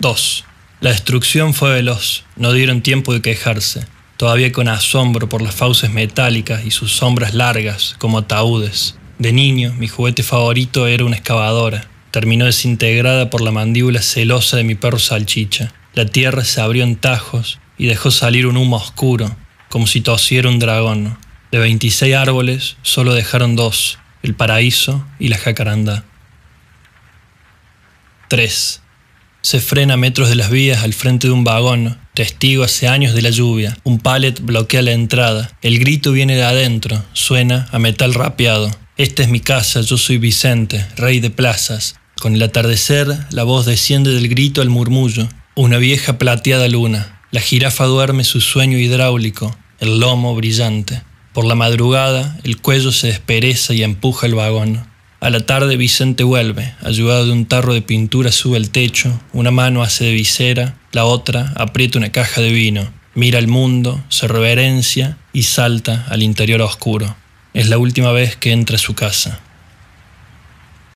2. La destrucción fue veloz, no dieron tiempo de quejarse, todavía con asombro por las fauces metálicas y sus sombras largas como ataúdes. De niño, mi juguete favorito era una excavadora. Terminó desintegrada por la mandíbula celosa de mi perro salchicha. La tierra se abrió en tajos y dejó salir un humo oscuro, como si tosiera un dragón. De 26 árboles, solo dejaron dos, el paraíso y la jacaranda. 3. Se frena a metros de las vías al frente de un vagón, testigo hace años de la lluvia. Un pallet bloquea la entrada. El grito viene de adentro, suena a metal rapeado. Esta es mi casa, yo soy Vicente, rey de plazas. Con el atardecer, la voz desciende del grito al murmullo. Una vieja plateada luna. La jirafa duerme su sueño hidráulico, el lomo brillante. Por la madrugada, el cuello se despereza y empuja el vagón. A la tarde Vicente vuelve, ayudado de un tarro de pintura sube el techo, una mano hace de visera, la otra aprieta una caja de vino, mira el mundo, se reverencia y salta al interior oscuro. Es la última vez que entra a su casa.